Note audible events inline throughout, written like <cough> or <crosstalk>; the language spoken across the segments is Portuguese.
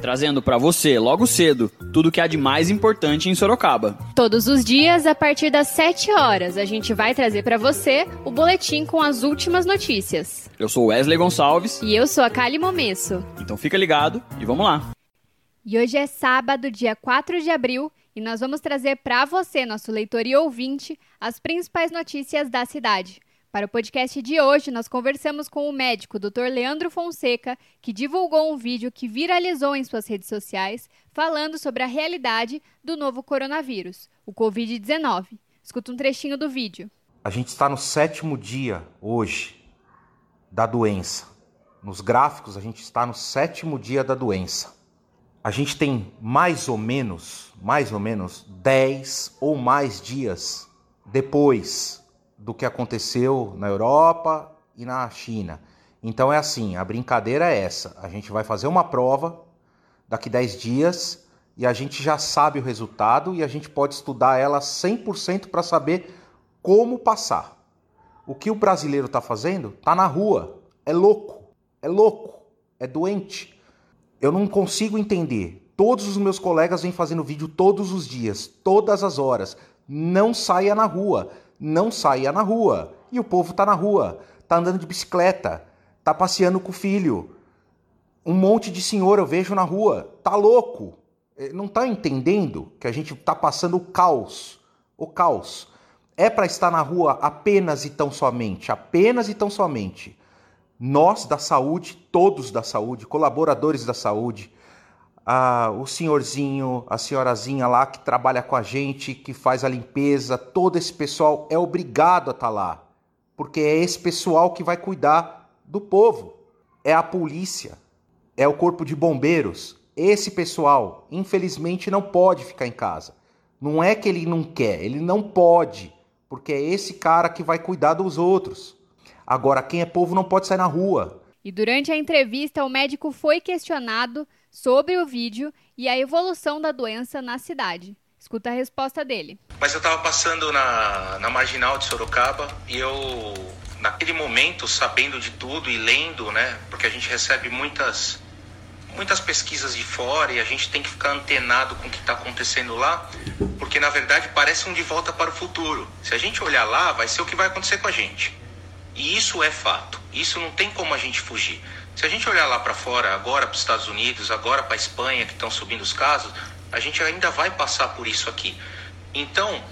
trazendo para você, logo cedo, tudo que há de mais importante em Sorocaba. Todos os dias, a partir das 7 horas, a gente vai trazer para você o boletim com as últimas notícias. Eu sou Wesley Gonçalves. E eu sou a Kali Momesso. Então fica ligado e vamos lá. E hoje é sábado, dia 4 de abril, e nós vamos trazer para você, nosso leitor e ouvinte, as principais notícias da cidade. Para o podcast de hoje, nós conversamos com o médico Dr. Leandro Fonseca, que divulgou um vídeo que viralizou em suas redes sociais falando sobre a realidade do novo coronavírus, o Covid-19. Escuta um trechinho do vídeo. A gente está no sétimo dia hoje da doença. Nos gráficos, a gente está no sétimo dia da doença. A gente tem mais ou menos, mais ou menos 10 ou mais dias depois do que aconteceu na Europa e na China. Então é assim, a brincadeira é essa. A gente vai fazer uma prova daqui 10 dias e a gente já sabe o resultado e a gente pode estudar ela 100% para saber como passar. O que o brasileiro está fazendo? Está na rua. É louco. É louco. É doente. Eu não consigo entender. Todos os meus colegas vêm fazendo vídeo todos os dias, todas as horas. Não saia na rua não saia na rua. E o povo está na rua, está andando de bicicleta, está passeando com o filho. Um monte de senhor eu vejo na rua, tá louco. É, não está entendendo que a gente está passando o caos. O caos. É para estar na rua apenas e tão somente, apenas e tão somente. Nós da saúde, todos da saúde, colaboradores da saúde, ah, o senhorzinho, a senhorazinha lá que trabalha com a gente, que faz a limpeza, todo esse pessoal é obrigado a estar tá lá, porque é esse pessoal que vai cuidar do povo. É a polícia, é o corpo de bombeiros. Esse pessoal, infelizmente, não pode ficar em casa. Não é que ele não quer, ele não pode, porque é esse cara que vai cuidar dos outros. Agora, quem é povo não pode sair na rua. E durante a entrevista, o médico foi questionado sobre o vídeo e a evolução da doença na cidade. Escuta a resposta dele. Mas eu estava passando na, na marginal de Sorocaba e eu, naquele momento, sabendo de tudo e lendo, né? Porque a gente recebe muitas, muitas pesquisas de fora e a gente tem que ficar antenado com o que está acontecendo lá, porque na verdade parece um de volta para o futuro. Se a gente olhar lá, vai ser o que vai acontecer com a gente. E isso é fato. Isso não tem como a gente fugir. Se a gente olhar lá para fora, agora para os Estados Unidos, agora para a Espanha, que estão subindo os casos, a gente ainda vai passar por isso aqui. Então,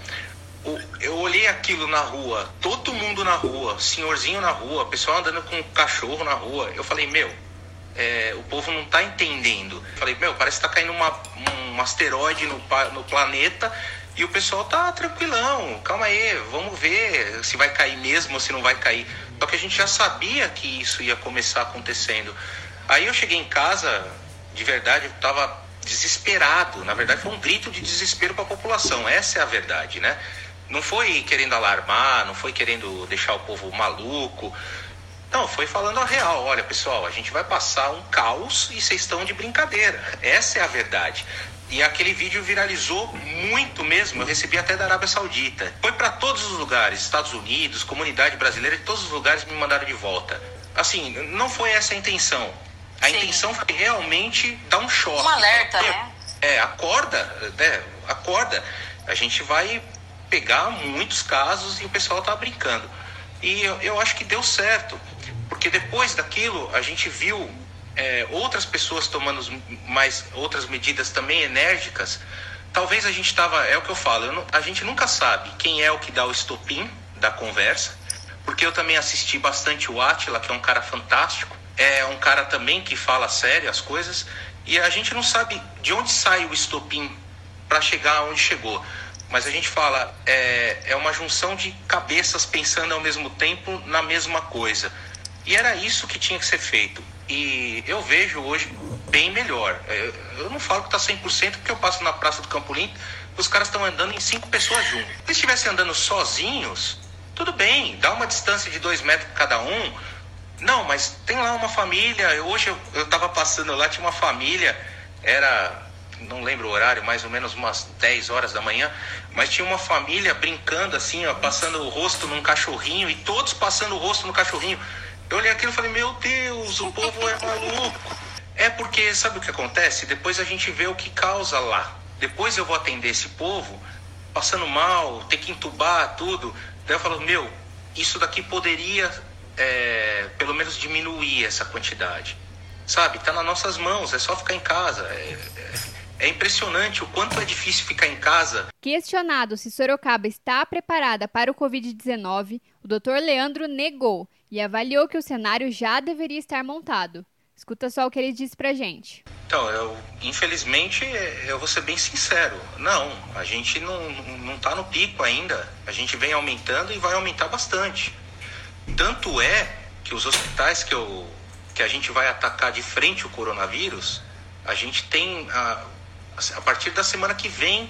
eu olhei aquilo na rua, todo mundo na rua, senhorzinho na rua, pessoal andando com cachorro na rua. Eu falei, meu, é, o povo não está entendendo. Eu falei, meu, parece que está caindo uma, um asteroide no, no planeta e o pessoal tá tranquilão, calma aí, vamos ver se vai cair mesmo ou se não vai cair. Só que a gente já sabia que isso ia começar acontecendo. Aí eu cheguei em casa, de verdade, eu tava desesperado. Na verdade, foi um grito de desespero para a população. Essa é a verdade, né? Não foi querendo alarmar, não foi querendo deixar o povo maluco. Não, foi falando a real. Olha, pessoal, a gente vai passar um caos e vocês estão de brincadeira. Essa é a verdade. E aquele vídeo viralizou muito mesmo. Eu recebi até da Arábia Saudita. Foi para todos os lugares, Estados Unidos, comunidade brasileira, todos os lugares me mandaram de volta. Assim, não foi essa a intenção. A Sim. intenção foi realmente dar um choque. Um alerta, né? É, acorda, né? Acorda. A gente vai pegar muitos casos e o pessoal tá brincando. E eu, eu acho que deu certo. Porque depois daquilo, a gente viu é, outras pessoas tomando mais outras medidas também enérgicas, talvez a gente estava, é o que eu falo, eu não, a gente nunca sabe quem é o que dá o estopim da conversa, porque eu também assisti bastante o Atila, que é um cara fantástico, é um cara também que fala sério as coisas, e a gente não sabe de onde sai o estopim para chegar onde chegou. Mas a gente fala, é, é uma junção de cabeças pensando ao mesmo tempo na mesma coisa. E era isso que tinha que ser feito. E eu vejo hoje bem melhor. É, eu não falo que está 100% porque eu passo na Praça do Campo Limpo, os caras estão andando em cinco pessoas juntos. Se estivessem andando sozinhos, tudo bem, dá uma distância de dois metros cada um. Não, mas tem lá uma família. Hoje eu, eu tava passando lá, tinha uma família, era, não lembro o horário, mais ou menos umas 10 horas da manhã, mas tinha uma família brincando assim, ó, passando o rosto num cachorrinho e todos passando o rosto no cachorrinho. Eu olhei aquilo e falei, meu Deus, o povo é maluco. É porque, sabe o que acontece? Depois a gente vê o que causa lá. Depois eu vou atender esse povo passando mal, ter que entubar tudo. Daí eu falo, meu, isso daqui poderia é, pelo menos diminuir essa quantidade. Sabe? Tá nas nossas mãos, é só ficar em casa. É, é, é impressionante o quanto é difícil ficar em casa. Questionado se Sorocaba está preparada para o Covid-19, o Dr. Leandro negou e avaliou que o cenário já deveria estar montado. Escuta só o que ele disse pra gente. Então, eu, infelizmente, eu vou ser bem sincero. Não, a gente não, não tá no pico ainda. A gente vem aumentando e vai aumentar bastante. Tanto é que os hospitais que, eu, que a gente vai atacar de frente o coronavírus, a gente tem, a, a partir da semana que vem,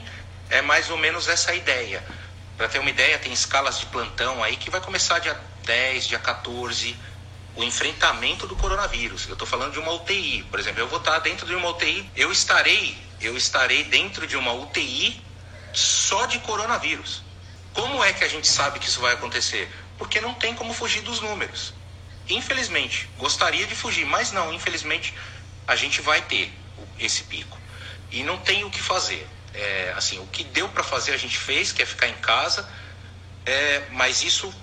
é mais ou menos essa ideia. Para ter uma ideia, tem escalas de plantão aí que vai começar dia 10, dia 14 o enfrentamento do coronavírus. Eu estou falando de uma UTI, por exemplo, eu vou estar dentro de uma UTI, eu estarei, eu estarei dentro de uma UTI só de coronavírus. Como é que a gente sabe que isso vai acontecer? Porque não tem como fugir dos números. Infelizmente, gostaria de fugir, mas não, infelizmente a gente vai ter esse pico. E não tem o que fazer. É, assim, o que deu para fazer a gente fez, que é ficar em casa, é, mas isso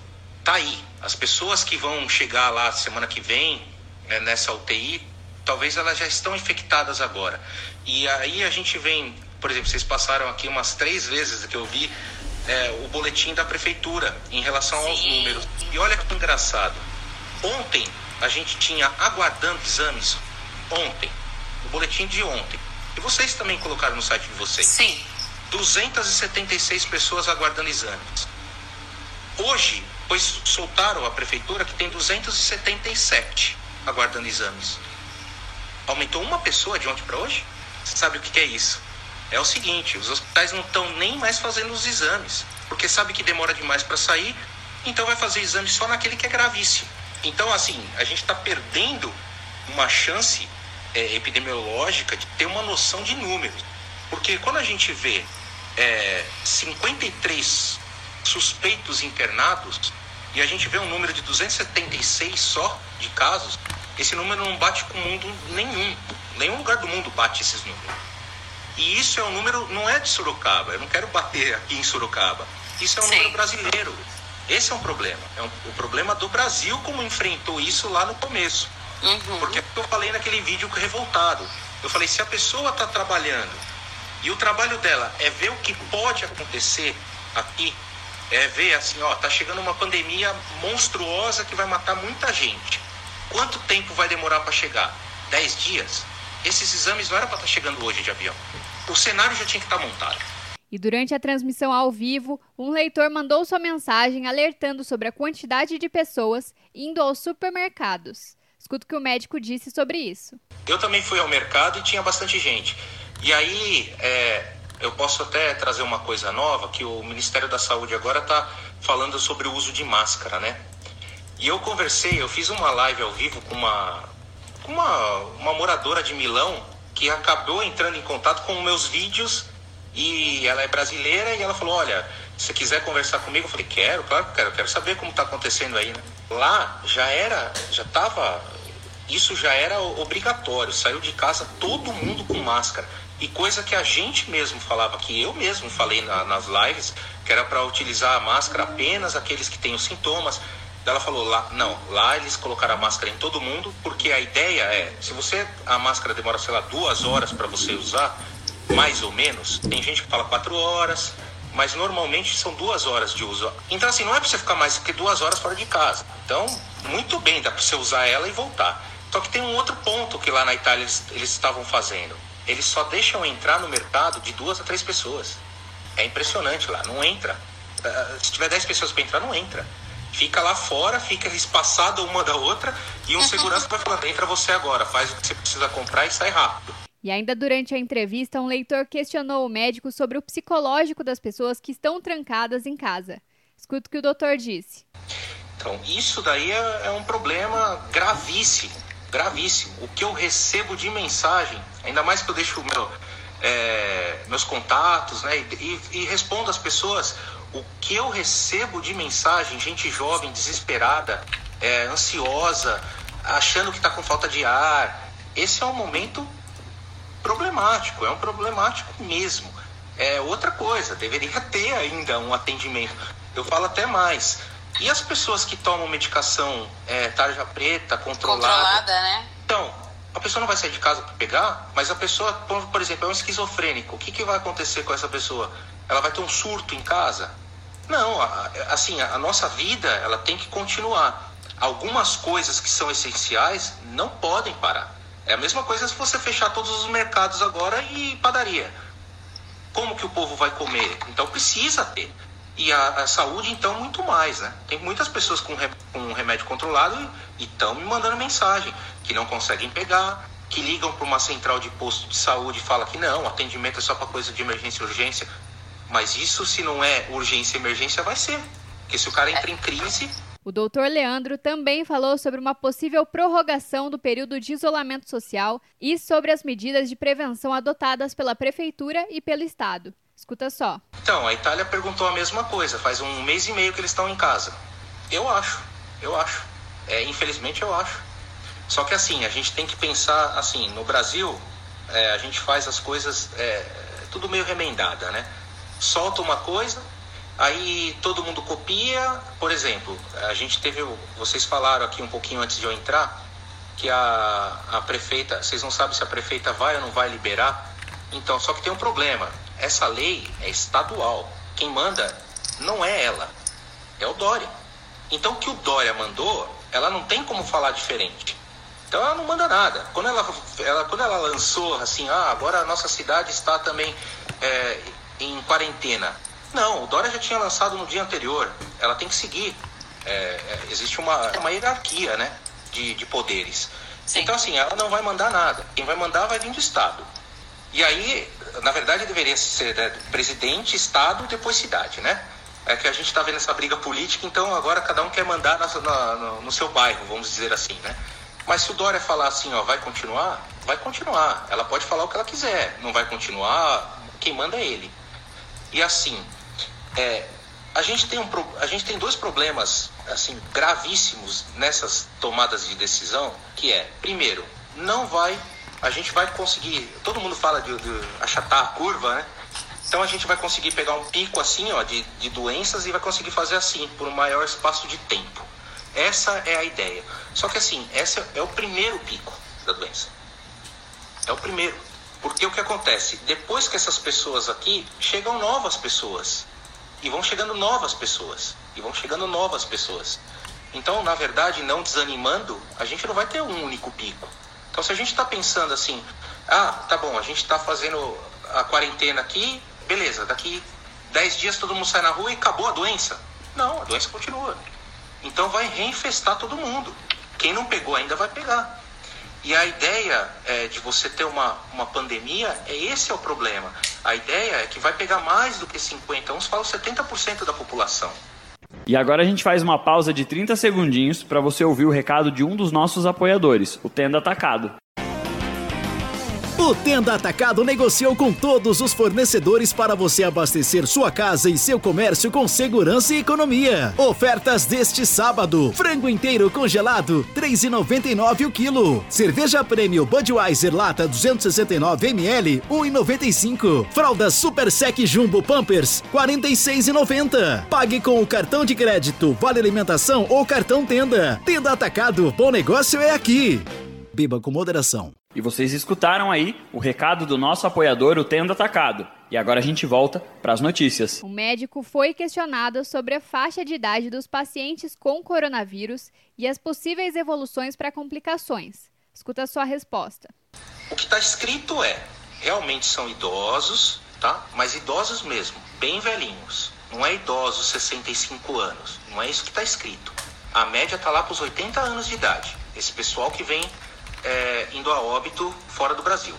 tá aí. As pessoas que vão chegar lá semana que vem né, nessa UTI, talvez elas já estão infectadas agora. E aí a gente vem, por exemplo, vocês passaram aqui umas três vezes que eu vi é, o boletim da prefeitura em relação Sim. aos números. E olha que engraçado. Ontem a gente tinha aguardando exames. Ontem. O boletim de ontem. E vocês também colocaram no site de vocês. Sim. 276 pessoas aguardando exames. Hoje, pois soltaram a prefeitura que tem 277 aguardando exames. Aumentou uma pessoa de ontem para hoje? Você sabe o que é isso? É o seguinte, os hospitais não estão nem mais fazendo os exames, porque sabe que demora demais para sair, então vai fazer exame só naquele que é gravíssimo. Então, assim, a gente está perdendo uma chance é, epidemiológica de ter uma noção de números. Porque quando a gente vê é, 53 suspeitos internados e a gente vê um número de 276 só de casos, esse número não bate com o mundo nenhum. Nenhum lugar do mundo bate esses números. E isso é um número, não é de Sorocaba, eu não quero bater aqui em Sorocaba. Isso é um Sim. número brasileiro. Esse é um problema. É um, o problema do Brasil como enfrentou isso lá no começo. Uhum. Porque é eu falei naquele vídeo revoltado. Eu falei, se a pessoa está trabalhando e o trabalho dela é ver o que pode acontecer aqui, é ver assim, ó, tá chegando uma pandemia monstruosa que vai matar muita gente. Quanto tempo vai demorar para chegar? Dez dias? Esses exames não era para estar tá chegando hoje de avião. O cenário já tinha que estar tá montado. E durante a transmissão ao vivo, um leitor mandou sua mensagem alertando sobre a quantidade de pessoas indo aos supermercados. Escuta o que o médico disse sobre isso. Eu também fui ao mercado e tinha bastante gente. E aí, é, eu posso até trazer uma coisa nova, que o Ministério da Saúde agora está falando sobre o uso de máscara, né? E eu conversei, eu fiz uma live ao vivo com uma, uma, uma moradora de Milão que acabou entrando em contato com meus vídeos e ela é brasileira e ela falou, olha, se você quiser conversar comigo, eu falei, quero, claro que quero, quero saber como está acontecendo aí, né? Lá já era, já estava, isso já era obrigatório, saiu de casa todo mundo com máscara. E coisa que a gente mesmo falava, que eu mesmo falei na, nas lives, que era para utilizar a máscara apenas aqueles que têm os sintomas. Ela falou lá, não, lá eles colocaram a máscara em todo mundo, porque a ideia é, se você a máscara demora, sei lá, duas horas para você usar, mais ou menos, tem gente que fala quatro horas, mas normalmente são duas horas de uso. Então assim, não é para você ficar mais que duas horas fora de casa. Então, muito bem, dá para você usar ela e voltar. Só que tem um outro ponto que lá na Itália eles, eles estavam fazendo. Eles só deixam entrar no mercado de duas a três pessoas. É impressionante lá, não entra. Ah, se tiver dez pessoas para entrar, não entra. Fica lá fora, fica espaçada uma da outra e um segurança vai falar: entra você agora, faz o que você precisa comprar e sai rápido. E ainda durante a entrevista, um leitor questionou o médico sobre o psicológico das pessoas que estão trancadas em casa. Escuta o que o doutor disse. Então, isso daí é, é um problema gravíssimo, gravíssimo. O que eu recebo de mensagem, ainda mais que eu deixo meu, é, meus contatos, né, e, e respondo às pessoas, o que eu recebo de mensagem, gente jovem, desesperada, é, ansiosa, achando que está com falta de ar, esse é um momento problemático, é um problemático mesmo. É outra coisa, deveria ter ainda um atendimento. Eu falo até mais. E as pessoas que tomam medicação é, tarja preta, controlada? Controlada, né? Então, a pessoa não vai sair de casa para pegar, mas a pessoa, por exemplo, é um esquizofrênico. O que, que vai acontecer com essa pessoa? Ela vai ter um surto em casa? Não, assim, a nossa vida ela tem que continuar. Algumas coisas que são essenciais não podem parar. É a mesma coisa se você fechar todos os mercados agora e padaria. Como que o povo vai comer? Então precisa ter. E a, a, saúde, então, muito mais, né? Tem muitas pessoas com, re, com remédio controlado e estão me mandando mensagem que não conseguem pegar, que ligam para uma central de posto de saúde e falam que não, atendimento é só para coisa de emergência e urgência. Mas isso, se não é urgência e emergência, vai ser. Porque se o cara entra em crise. O doutor Leandro também falou sobre uma possível prorrogação do período de isolamento social e sobre as medidas de prevenção adotadas pela Prefeitura e pelo Estado. Escuta só. Então, a Itália perguntou a mesma coisa. Faz um mês e meio que eles estão em casa. Eu acho, eu acho. É, infelizmente eu acho. Só que assim, a gente tem que pensar assim, no Brasil, é, a gente faz as coisas é, tudo meio remendada, né? Solta uma coisa, aí todo mundo copia. Por exemplo, a gente teve, vocês falaram aqui um pouquinho antes de eu entrar, que a, a prefeita, vocês não sabem se a prefeita vai ou não vai liberar. Então, só que tem um problema essa lei é estadual. Quem manda não é ela, é o Dória. Então o que o Dória mandou, ela não tem como falar diferente. Então ela não manda nada. Quando ela, ela quando ela lançou assim, ah, agora a nossa cidade está também é, em quarentena. Não, o Dória já tinha lançado no dia anterior. Ela tem que seguir. É, é, existe uma, uma hierarquia né, de, de poderes. Sim. Então, assim, ela não vai mandar nada. Quem vai mandar vai vir do Estado. E aí, na verdade, deveria ser né, presidente, estado, depois cidade, né? É que a gente está vendo essa briga política, então agora cada um quer mandar na, na, no, seu bairro, vamos dizer assim, né? Mas se o Dória falar assim, ó, vai continuar, vai continuar. Ela pode falar o que ela quiser, não vai continuar, quem manda é ele. E assim, é, a, gente tem um, a gente tem dois problemas assim gravíssimos nessas tomadas de decisão, que é, primeiro, não vai a gente vai conseguir. Todo mundo fala de, de achatar a curva, né? Então a gente vai conseguir pegar um pico assim, ó, de, de doenças e vai conseguir fazer assim por um maior espaço de tempo. Essa é a ideia. Só que assim, esse é o primeiro pico da doença. É o primeiro. Porque o que acontece? Depois que essas pessoas aqui, chegam novas pessoas. E vão chegando novas pessoas. E vão chegando novas pessoas. Então, na verdade, não desanimando, a gente não vai ter um único pico. Então, se a gente está pensando assim, ah, tá bom, a gente está fazendo a quarentena aqui, beleza, daqui 10 dias todo mundo sai na rua e acabou a doença. Não, a doença continua. Então vai reinfestar todo mundo. Quem não pegou ainda vai pegar. E a ideia é, de você ter uma, uma pandemia, é esse é o problema. A ideia é que vai pegar mais do que 50, uns falam 70% da população. E agora a gente faz uma pausa de 30 segundinhos para você ouvir o recado de um dos nossos apoiadores, o Tenda Atacado. O Tenda Atacado negociou com todos os fornecedores para você abastecer sua casa e seu comércio com segurança e economia. Ofertas deste sábado: frango inteiro congelado, 3,99 o quilo. Cerveja Prêmio Budweiser lata 269 ml, 1,95. Fralda Super Sec Jumbo Pampers, 46,90. Pague com o cartão de crédito, vale alimentação ou cartão Tenda. Tenda Atacado, bom negócio é aqui. Beba com moderação. E vocês escutaram aí o recado do nosso apoiador, o Tendo Atacado. E agora a gente volta para as notícias. O médico foi questionado sobre a faixa de idade dos pacientes com coronavírus e as possíveis evoluções para complicações. Escuta a sua resposta. O que está escrito é: realmente são idosos, tá? Mas idosos mesmo, bem velhinhos. não é idosos 65 anos. Não é isso que está escrito. A média está lá para os 80 anos de idade. Esse pessoal que vem é, indo a óbito fora do Brasil.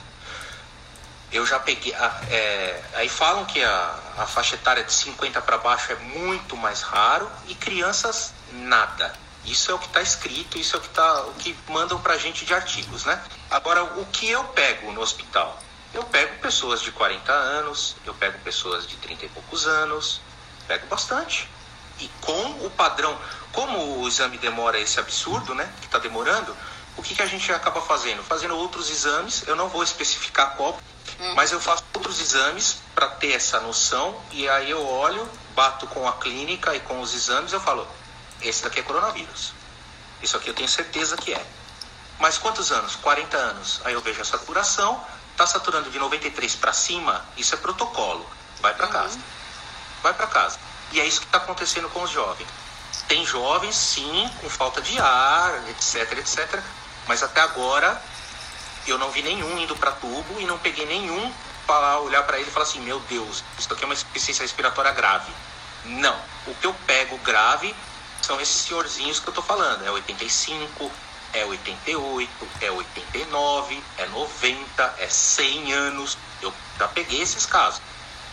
Eu já peguei. É, aí falam que a, a faixa etária de 50 para baixo é muito mais raro e crianças nada. Isso é o que está escrito, isso é o que, tá, o que mandam para a gente de artigos, né? Agora, o que eu pego no hospital? Eu pego pessoas de 40 anos, eu pego pessoas de 30 e poucos anos, pego bastante. E com o padrão, como o exame demora esse absurdo, né? Que está demorando, o que, que a gente acaba fazendo? Fazendo outros exames, eu não vou especificar qual, Hum. Mas eu faço outros exames para ter essa noção e aí eu olho, bato com a clínica e com os exames eu falo, esse daqui é coronavírus. Isso aqui eu tenho certeza que é. Mas quantos anos? 40 anos. Aí eu vejo a saturação, tá saturando de 93 para cima, isso é protocolo. Vai para uhum. casa. Vai para casa. E é isso que está acontecendo com os jovens. Tem jovens, sim, com falta de ar, etc, etc. Mas até agora eu não vi nenhum indo para tubo e não peguei nenhum para olhar para ele e falar assim: meu Deus, isso aqui é uma insuficiência respiratória grave. Não. O que eu pego grave são esses senhorzinhos que eu tô falando. É 85, é 88, é 89, é 90, é 100 anos. Eu já peguei esses casos.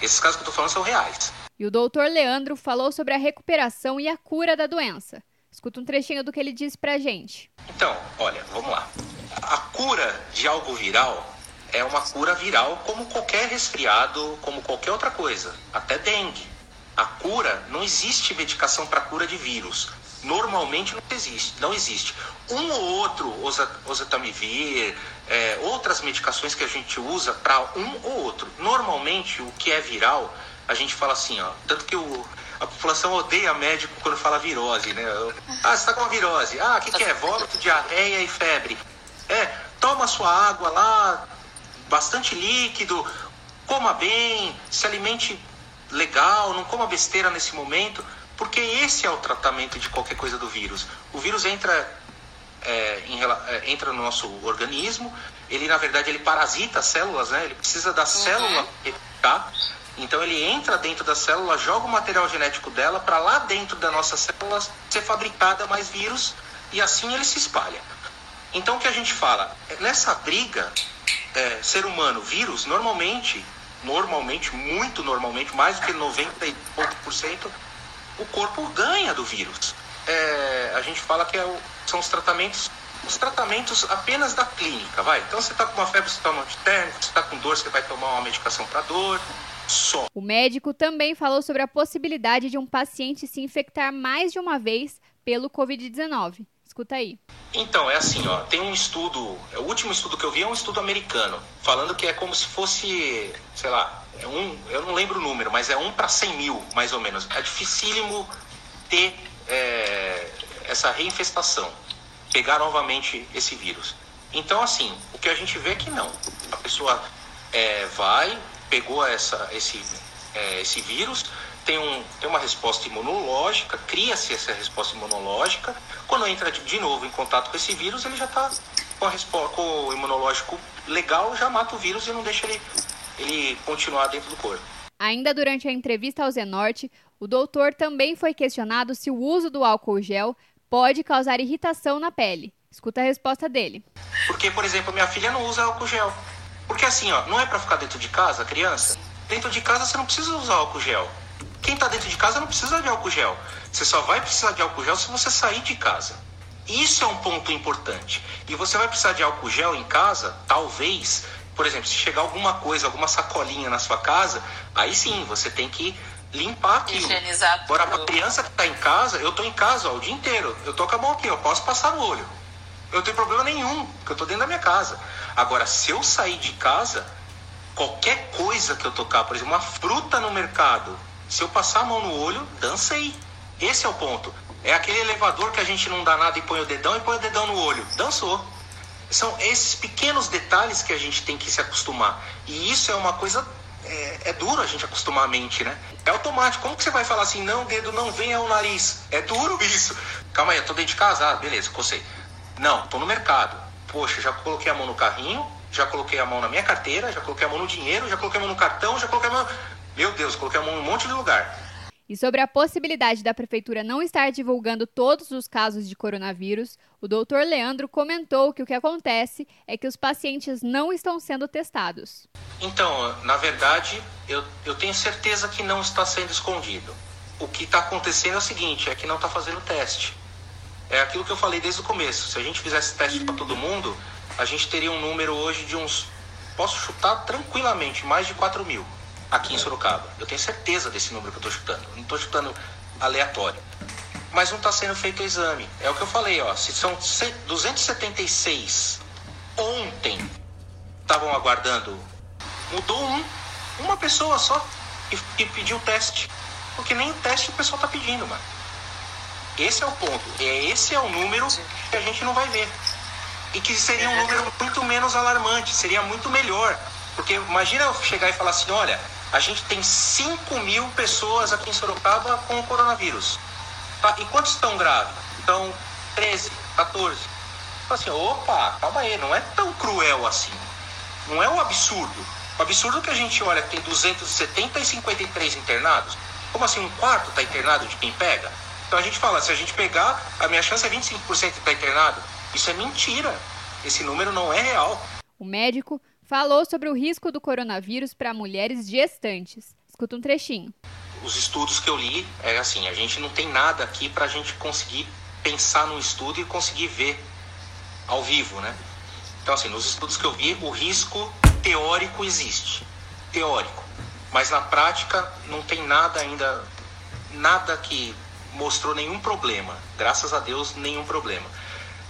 Esses casos que eu tô falando são reais. E o doutor Leandro falou sobre a recuperação e a cura da doença. Escuta um trechinho do que ele disse pra gente. Então, olha, vamos lá. A cura de algo viral é uma cura viral como qualquer resfriado, como qualquer outra coisa, até dengue. A cura, não existe medicação para cura de vírus. Normalmente não existe, não existe. Um ou outro oseltamivir, é, outras medicações que a gente usa para um ou outro. Normalmente o que é viral, a gente fala assim, ó, tanto que o, a população odeia médico quando fala virose, né? Ah, você está com uma virose. Ah, o que, que é? Vômito, diarreia e febre. É, toma sua água lá, bastante líquido, coma bem, se alimente legal, não coma besteira nesse momento, porque esse é o tratamento de qualquer coisa do vírus. O vírus entra, é, em, é, entra no nosso organismo, ele na verdade ele parasita as células, né? Ele precisa da uhum. célula tá? Então ele entra dentro da célula, joga o material genético dela para lá dentro da nossa célula ser fabricada mais vírus e assim ele se espalha. Então o que a gente fala? Nessa briga, é, ser humano, vírus, normalmente, normalmente, muito normalmente, mais do que 90 e pouco por cento, o corpo ganha do vírus. É, a gente fala que é o, são os tratamentos os tratamentos apenas da clínica, vai. Então você está com uma febre, você toma um antitérmico, você está com dor, você vai tomar uma medicação para dor, só. O médico também falou sobre a possibilidade de um paciente se infectar mais de uma vez pelo Covid-19. Escuta aí. Então, é assim, ó, tem um estudo, o último estudo que eu vi é um estudo americano, falando que é como se fosse, sei lá, é um, eu não lembro o número, mas é um para 100 mil, mais ou menos. É dificílimo ter é, essa reinfestação, pegar novamente esse vírus. Então, assim, o que a gente vê é que não. A pessoa é, vai, pegou essa, esse, é, esse vírus, tem, um, tem uma resposta imunológica, cria-se essa resposta imunológica. Quando entra de novo em contato com esse vírus, ele já está com, com o imunológico legal, já mata o vírus e não deixa ele, ele continuar dentro do corpo. Ainda durante a entrevista ao Zenorte, o doutor também foi questionado se o uso do álcool gel pode causar irritação na pele. Escuta a resposta dele. Porque, por exemplo, minha filha não usa álcool gel. Porque assim, ó, não é para ficar dentro de casa, criança? Dentro de casa você não precisa usar álcool gel. Quem está dentro de casa não precisa de álcool gel. Você só vai precisar de álcool gel se você sair de casa. Isso é um ponto importante. E você vai precisar de álcool gel em casa, talvez, por exemplo, se chegar alguma coisa, alguma sacolinha na sua casa, aí sim, você tem que limpar aquilo. Higienizar Agora, a criança que está em casa, eu estou em casa ó, o dia inteiro. Eu estou com a mão aqui, eu posso passar no olho. Eu não tenho problema nenhum, porque eu estou dentro da minha casa. Agora, se eu sair de casa, qualquer coisa que eu tocar, por exemplo, uma fruta no mercado, se eu passar a mão no olho, dancei. Esse é o ponto. É aquele elevador que a gente não dá nada e põe o dedão e põe o dedão no olho. Dançou. São esses pequenos detalhes que a gente tem que se acostumar. E isso é uma coisa. É, é duro a gente acostumar a mente, né? É automático. Como que você vai falar assim, não, dedo não vem ao nariz? É duro <laughs> isso. Calma aí, eu tô dentro de casa. Ah, beleza, cocei. Não, tô no mercado. Poxa, já coloquei a mão no carrinho, já coloquei a mão na minha carteira, já coloquei a mão no dinheiro, já coloquei a mão no cartão, já coloquei a mão. Meu Deus, coloquei a mão em um monte de lugar. E sobre a possibilidade da prefeitura não estar divulgando todos os casos de coronavírus, o doutor Leandro comentou que o que acontece é que os pacientes não estão sendo testados. Então, na verdade, eu, eu tenho certeza que não está sendo escondido. O que está acontecendo é o seguinte: é que não está fazendo teste. É aquilo que eu falei desde o começo. Se a gente fizesse teste para todo mundo, a gente teria um número hoje de uns. Posso chutar tranquilamente, mais de 4 mil aqui em Sorocaba. Eu tenho certeza desse número que eu estou chutando. Não estou chutando aleatório. Mas não está sendo feito o exame. É o que eu falei, ó. Se são 276 ontem estavam aguardando, mudou um, uma pessoa só e, e pediu o teste. Porque nem o teste o pessoal está pedindo, mano. Esse é o ponto. É, esse é o número que a gente não vai ver. E que seria um número muito menos alarmante, seria muito melhor. Porque imagina eu chegar e falar assim, olha, a gente tem 5 mil pessoas aqui em Sorocaba com o coronavírus. Tá? E quantos estão graves? Então, 13, 14. Então, assim, opa, calma aí, não é tão cruel assim. Não é um absurdo. O absurdo é que a gente olha que tem 270 e 53 internados. Como assim, um quarto está internado de quem pega? Então a gente fala, se a gente pegar, a minha chance é 25% de estar internado. Isso é mentira. Esse número não é real. O médico falou sobre o risco do coronavírus para mulheres gestantes. Escuta um trechinho. Os estudos que eu li, é assim, a gente não tem nada aqui para a gente conseguir pensar num estudo e conseguir ver ao vivo, né? Então, assim, nos estudos que eu vi, o risco teórico existe. Teórico. Mas na prática não tem nada ainda, nada que mostrou nenhum problema. Graças a Deus, nenhum problema.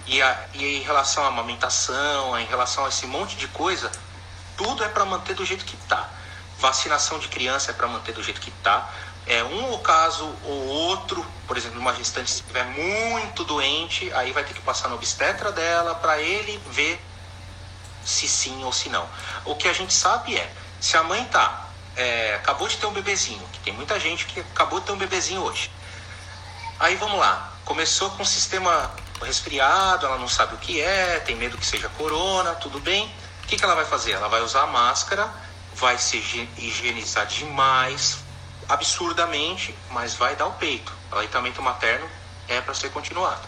E, a, e em relação à amamentação, em relação a esse monte de coisa, tudo é para manter do jeito que está. Vacinação de criança é para manter do jeito que está. É um caso ou outro, por exemplo, uma gestante se estiver muito doente, aí vai ter que passar no obstetra dela para ele ver se sim ou se não. O que a gente sabe é, se a mãe tá é, acabou de ter um bebezinho, que tem muita gente que acabou de ter um bebezinho hoje. Aí vamos lá, começou com o sistema resfriado, ela não sabe o que é, tem medo que seja corona, tudo bem que, que ela vai fazer? Ela vai usar máscara, vai se higienizar demais, absurdamente, mas vai dar o peito. O aleitamento materno é para ser continuado.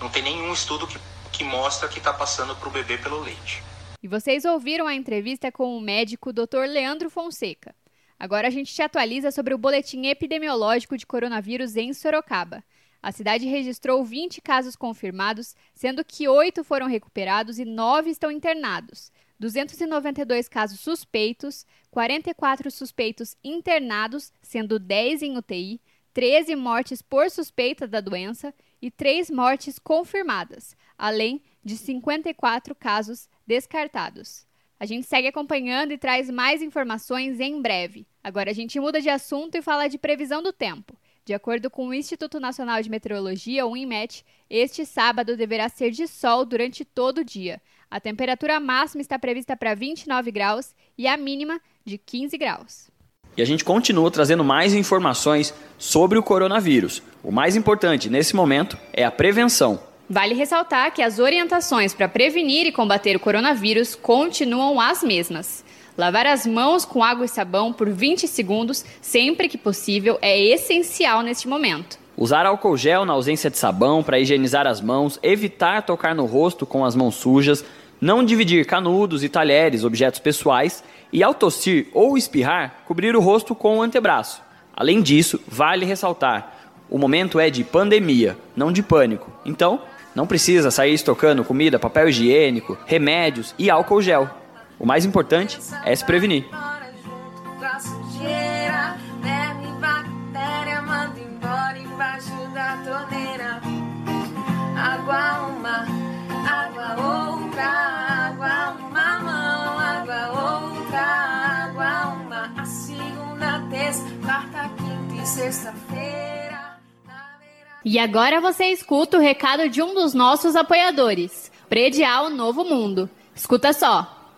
Não tem nenhum estudo que, que mostra que está passando para o bebê pelo leite. E vocês ouviram a entrevista com o médico Dr. Leandro Fonseca. Agora a gente te atualiza sobre o boletim epidemiológico de coronavírus em Sorocaba. A cidade registrou 20 casos confirmados, sendo que 8 foram recuperados e 9 estão internados. 292 casos suspeitos, 44 suspeitos internados, sendo 10 em UTI, 13 mortes por suspeita da doença e 3 mortes confirmadas, além de 54 casos descartados. A gente segue acompanhando e traz mais informações em breve. Agora a gente muda de assunto e fala de previsão do tempo. De acordo com o Instituto Nacional de Meteorologia, o INMET, este sábado deverá ser de sol durante todo o dia. A temperatura máxima está prevista para 29 graus e a mínima de 15 graus. E a gente continua trazendo mais informações sobre o coronavírus. O mais importante nesse momento é a prevenção. Vale ressaltar que as orientações para prevenir e combater o coronavírus continuam as mesmas. Lavar as mãos com água e sabão por 20 segundos, sempre que possível, é essencial neste momento. Usar álcool gel na ausência de sabão para higienizar as mãos, evitar tocar no rosto com as mãos sujas, não dividir canudos e talheres, objetos pessoais, e ao tossir ou espirrar, cobrir o rosto com o antebraço. Além disso, vale ressaltar: o momento é de pandemia, não de pânico. Então, não precisa sair estocando comida, papel higiênico, remédios e álcool gel. O mais importante é se prevenir. Água uma, água outra, água uma mão, água outra, água uma, a segunda, terça, quarta, quinta e sexta-feira. E agora você escuta o recado de um dos nossos apoiadores, Predial Novo Mundo. Escuta só.